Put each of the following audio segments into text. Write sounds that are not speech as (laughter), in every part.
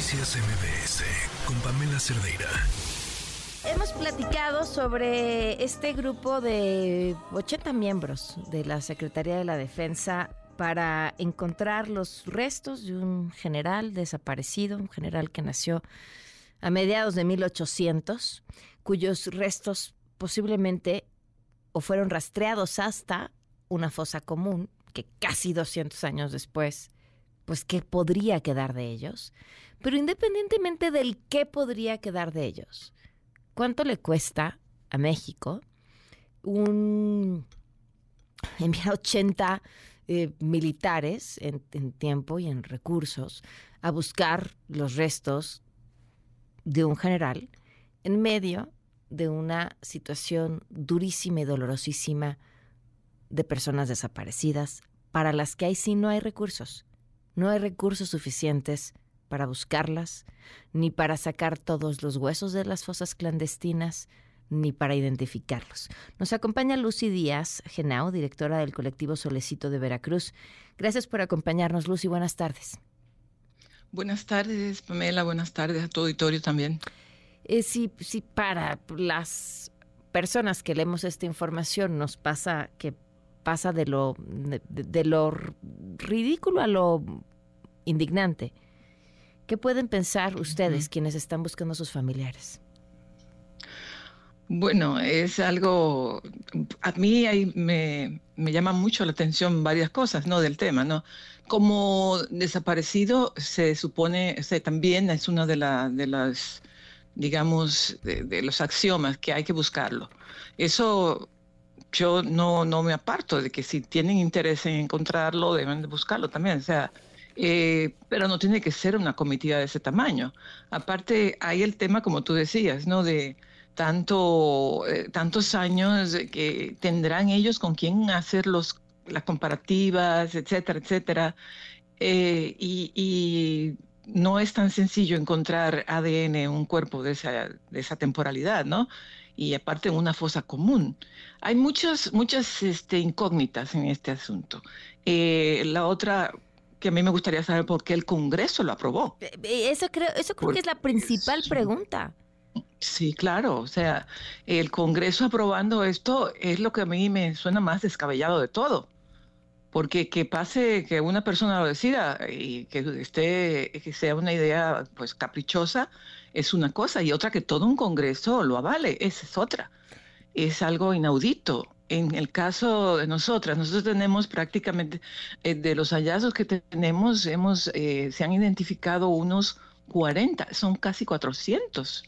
Noticias MBS con Pamela Cerdeira. Hemos platicado sobre este grupo de 80 miembros de la Secretaría de la Defensa para encontrar los restos de un general desaparecido, un general que nació a mediados de 1800, cuyos restos posiblemente o fueron rastreados hasta una fosa común que casi 200 años después, pues qué podría quedar de ellos. Pero independientemente del qué podría quedar de ellos, ¿cuánto le cuesta a México un enviar 80 eh, militares en, en tiempo y en recursos a buscar los restos de un general en medio de una situación durísima y dolorosísima de personas desaparecidas para las que ahí sí no hay recursos. No hay recursos suficientes para buscarlas, ni para sacar todos los huesos de las fosas clandestinas, ni para identificarlos. Nos acompaña Lucy Díaz Genao, directora del colectivo Solecito de Veracruz. Gracias por acompañarnos, Lucy. Buenas tardes. Buenas tardes, Pamela. Buenas tardes a tu auditorio también. Eh, si, si para las personas que leemos esta información nos pasa que pasa de lo, de, lo ridículo a lo indignante. ¿Qué pueden pensar ustedes quienes están buscando a sus familiares? Bueno, es algo, a mí me, me llama mucho la atención varias cosas, ¿no? Del tema, ¿no? Como desaparecido se supone, o también es una de, de las, digamos, de, de, los axiomas que hay que buscarlo. Eso yo no, no me aparto de que si tienen interés en encontrarlo, deben de buscarlo también. O sea, eh, pero no tiene que ser una comitiva de ese tamaño. Aparte, hay el tema, como tú decías, ¿no? De tanto, eh, tantos años que tendrán ellos con quién hacer los, las comparativas, etcétera, etcétera. Eh, y, y, no es tan sencillo encontrar ADN en un cuerpo de esa, de esa temporalidad, ¿no? y aparte en una fosa común. Hay muchas, muchas este, incógnitas en este asunto. Eh, la otra que a mí me gustaría saber por qué el Congreso lo aprobó. Eh, eh, eso creo, eso creo que es la principal pregunta. Sí, claro. O sea, el Congreso aprobando esto es lo que a mí me suena más descabellado de todo. Porque que pase que una persona lo decida y que esté, que sea una idea pues caprichosa, es una cosa, y otra que todo un Congreso lo avale, esa es otra. Es algo inaudito. En el caso de nosotras, nosotros tenemos prácticamente, eh, de los hallazgos que tenemos, hemos, eh, se han identificado unos 40, son casi 400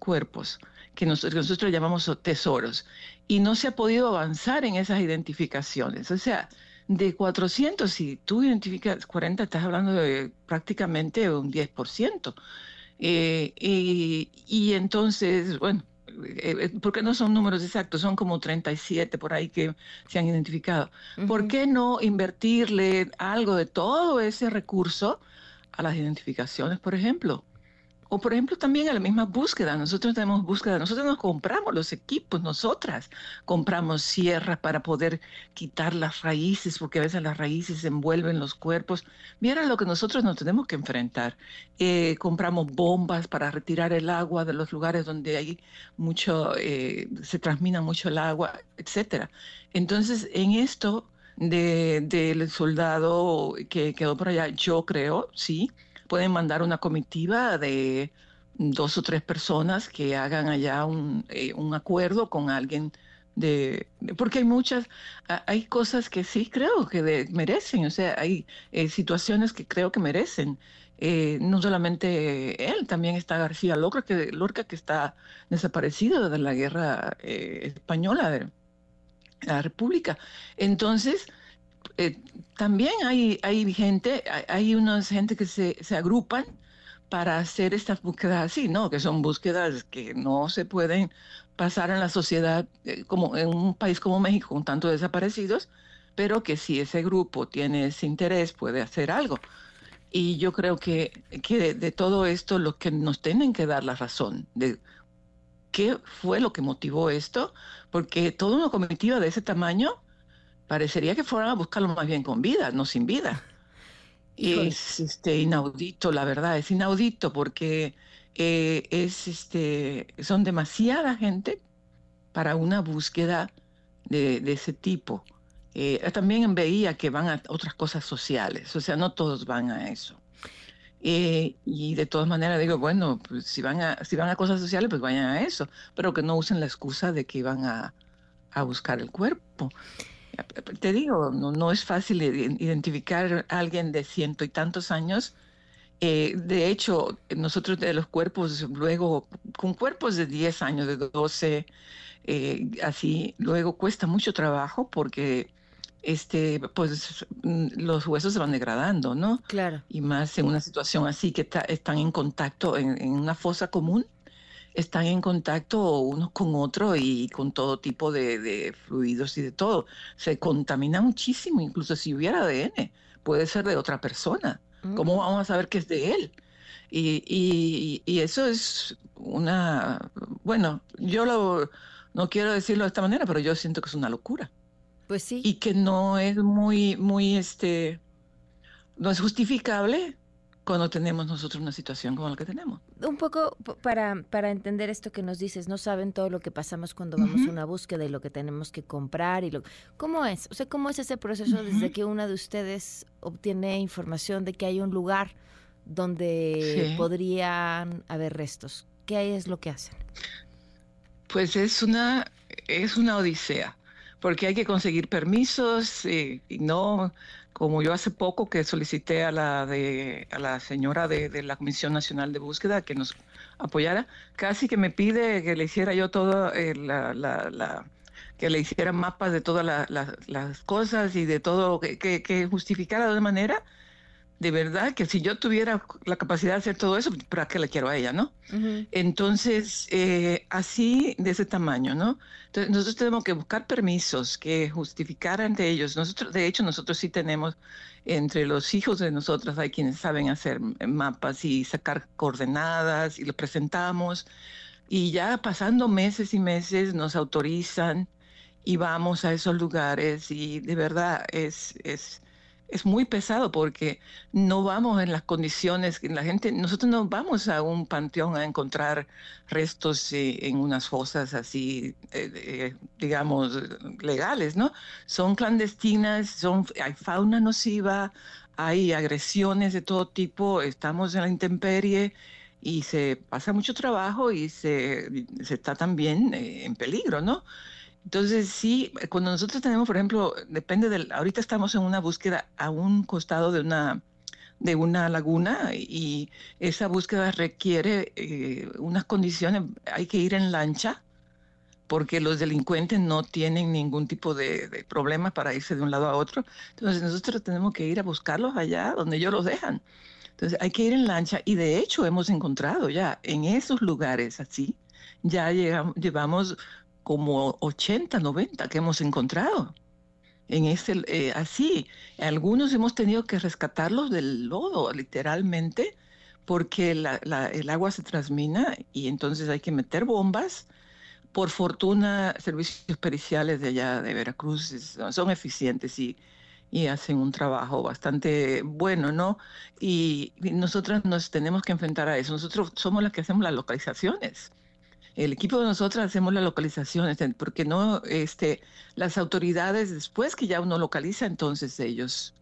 cuerpos que nosotros, llamamos tesoros, y no se ha podido avanzar en esas identificaciones. O sea, de 400, si tú identificas 40, estás hablando de prácticamente un 10%. Eh, y, entonces, bueno, eh, eh, porque no son números exactos, son como 37 por ahí que se han identificado. ¿Por qué no invertirle algo de todo ese recurso a las identificaciones, por ejemplo? O por ejemplo también a la misma búsqueda. Nosotros tenemos búsqueda, nosotros nos compramos los equipos, nosotras compramos sierras para poder quitar las raíces, porque a veces las raíces envuelven los cuerpos. Mira lo que nosotros nos tenemos que enfrentar. Eh, compramos bombas para retirar el agua de los lugares donde hay mucho, eh, se transmina mucho el agua, etcétera. Entonces, en esto del soldado que quedó por allá, yo creo, sí, pueden mandar una comitiva de dos o tres personas que hagan allá un, eh, un acuerdo con alguien de, porque hay muchas, hay cosas que sí creo que merecen, o sea, hay eh, situaciones que creo que merecen. Eh, no solamente él, también está García Lorca, que, Lorca, que está desaparecido de la guerra española de la República. Entonces, eh, también hay, hay gente, hay, unas gente que se, se, agrupan para hacer estas búsquedas así, ¿no? Que son búsquedas que no se pueden pasar en la sociedad, eh, como en un país como México, con tantos desaparecidos, pero que si ese grupo tiene ese interés, puede hacer algo. Y yo creo que, que de, de todo esto, lo que nos tienen que dar la razón de qué fue lo que motivó esto, porque toda una comitiva de ese tamaño parecería que fueran a buscarlo más bien con vida, no sin vida. (laughs) Es este, inaudito, la verdad, es inaudito porque eh, es, este, son demasiada gente para una búsqueda de, ese tipo. Eh, también veía que van a otras cosas sociales, o sea, no todos van a eso. Eh, y de todas maneras digo, bueno, pues si van, a, si van a cosas sociales, pues vayan a eso, pero que no usen la excusa de que iban a, a buscar el cuerpo. Te digo, no, no es fácil identificar a alguien de ciento y tantos años eh, de hecho, nosotros de los cuerpos, luego, con cuerpos de 10 años, de 12, eh, así, luego cuesta mucho trabajo porque este, pues los huesos se van degradando, ¿no? Claro. Y más en una situación así que están en contacto en, una fosa común, están en contacto unos con otros y con todo tipo de, de, fluidos y de todo. Se contamina muchísimo, incluso si hubiera ADN, puede ser de otra persona. ¿Cómo vamos a saber que es de él? Y, y, eso es una, bueno, yo lo, no quiero decirlo de esta manera, pero yo siento que es una locura. Pues sí. Y que no es muy, muy, este, no es justificable cuando tenemos nosotros una situación como la que tenemos. Un poco para, para entender esto que nos dices, no saben todo lo que pasamos cuando vamos a una búsqueda y lo que tenemos que comprar y lo ¿cómo es? O sea, ¿cómo es ese proceso desde que una de ustedes obtiene información de que hay un lugar donde podrían haber restos? ¿Qué es lo que hacen? Pues es una es una odisea, porque hay que conseguir permisos y no como yo hace poco que solicité a la, de, a la señora de, la Comisión Nacional de Búsqueda que nos apoyara, casi que me pide que le hiciera yo todo, eh, la, la, que le hiciera mapas de todas las cosas y de todo, que, que, que justificara de una manera de verdad que si yo tuviera la capacidad de hacer todo eso, ¿para qué le quiero a ella, no? Entonces, eh, así de ese tamaño, ¿no? Entonces, nosotros tenemos que buscar permisos que justificaran de ellos. Nosotros, de hecho, nosotros sí tenemos, entre los hijos de nosotros, hay quienes saben hacer mapas y sacar coordenadas y lo presentamos. Y ya pasando meses y meses nos autorizan y vamos a esos lugares y de verdad es... es es muy pesado porque no vamos en las condiciones que la gente, nosotros no vamos a un panteón a encontrar restos eh, en unas fosas así, eh, digamos, legales, ¿no? Son clandestinas, son, hay fauna nociva, hay agresiones de todo tipo, estamos en la intemperie y se pasa mucho trabajo y se, se está también eh, en peligro, ¿no? Entonces, sí, cuando nosotros tenemos, por ejemplo, depende del, ahorita estamos en una búsqueda a un costado de una, de una laguna y esa búsqueda requiere eh, unas condiciones, hay que ir en lancha porque los delincuentes no tienen ningún tipo de, de problema para irse de un lado a otro. Entonces nosotros tenemos que ir a buscarlos allá donde ellos los dejan. Entonces hay que ir en lancha y de hecho hemos encontrado ya en esos lugares así, ya llegamos, llevamos como 80, 90 que hemos encontrado. En ese, eh, así, algunos hemos tenido que rescatarlos del lodo, literalmente, porque el agua se transmina y entonces hay que meter bombas. Por fortuna, servicios periciales de allá de Veracruz son eficientes y, y hacen un trabajo bastante bueno, ¿no? Y, y nosotros nos tenemos que enfrentar a eso. Nosotros somos las que hacemos las localizaciones el equipo de nosotros hacemos las localizaciones, porque no, este, las autoridades después que ya uno localiza, entonces ellos,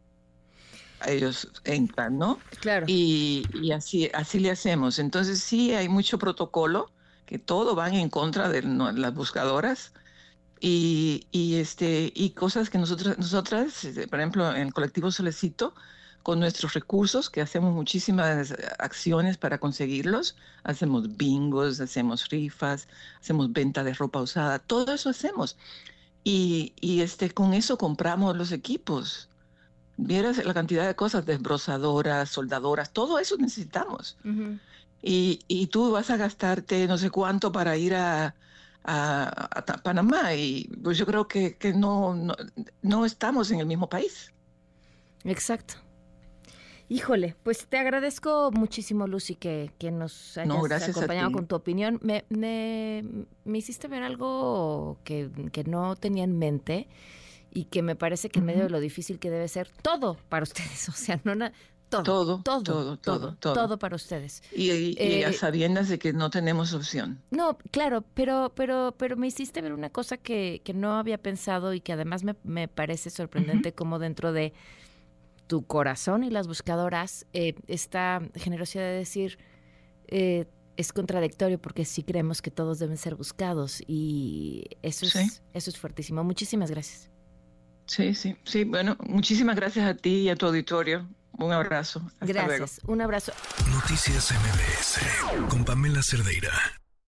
ellos entran, ¿no? Claro. Y, y así, así le hacemos. Entonces sí hay mucho protocolo, que todo van en contra de las buscadoras. Y, y, este, y cosas que nosotros, nosotras, este, por ejemplo, en el colectivo Solecito, con nuestros recursos, que hacemos muchísimas acciones para conseguirlos. Hacemos bingos, hacemos rifas, hacemos venta de ropa usada, todo eso hacemos. Y, y este, con eso compramos los equipos. Vieras la cantidad de cosas, desbrozadoras, soldadoras, todo eso necesitamos. y, y, tú vas a gastarte no sé cuánto para ir a, a, a Panamá y pues yo creo que, que no, no, no estamos en el mismo país. Exacto. Híjole, pues te agradezco muchísimo, Lucy, que, que nos hayas acompañado con tu opinión. Me, me, me, hiciste ver algo que, que, no tenía en mente y que me parece que en medio de lo difícil que debe ser todo para ustedes, (laughs) o sea, no todo, todo, todo, todo, todo, para ustedes. Y, y, a eh, sabiendas de que no tenemos opción. No, claro, pero, pero, pero me hiciste ver una cosa que, que no había pensado y que además me, me parece sorprendente como dentro de tu corazón y las buscadoras eh, esta generosidad de decir eh, es contradictorio porque sí creemos que todos deben ser buscados y eso es eso es fuertísimo. Muchísimas gracias. Sí, sí, sí. Bueno, muchísimas gracias a ti y a tu auditorio. Un abrazo. gracias. Un abrazo. Noticias MBS con Pamela Cerdeira.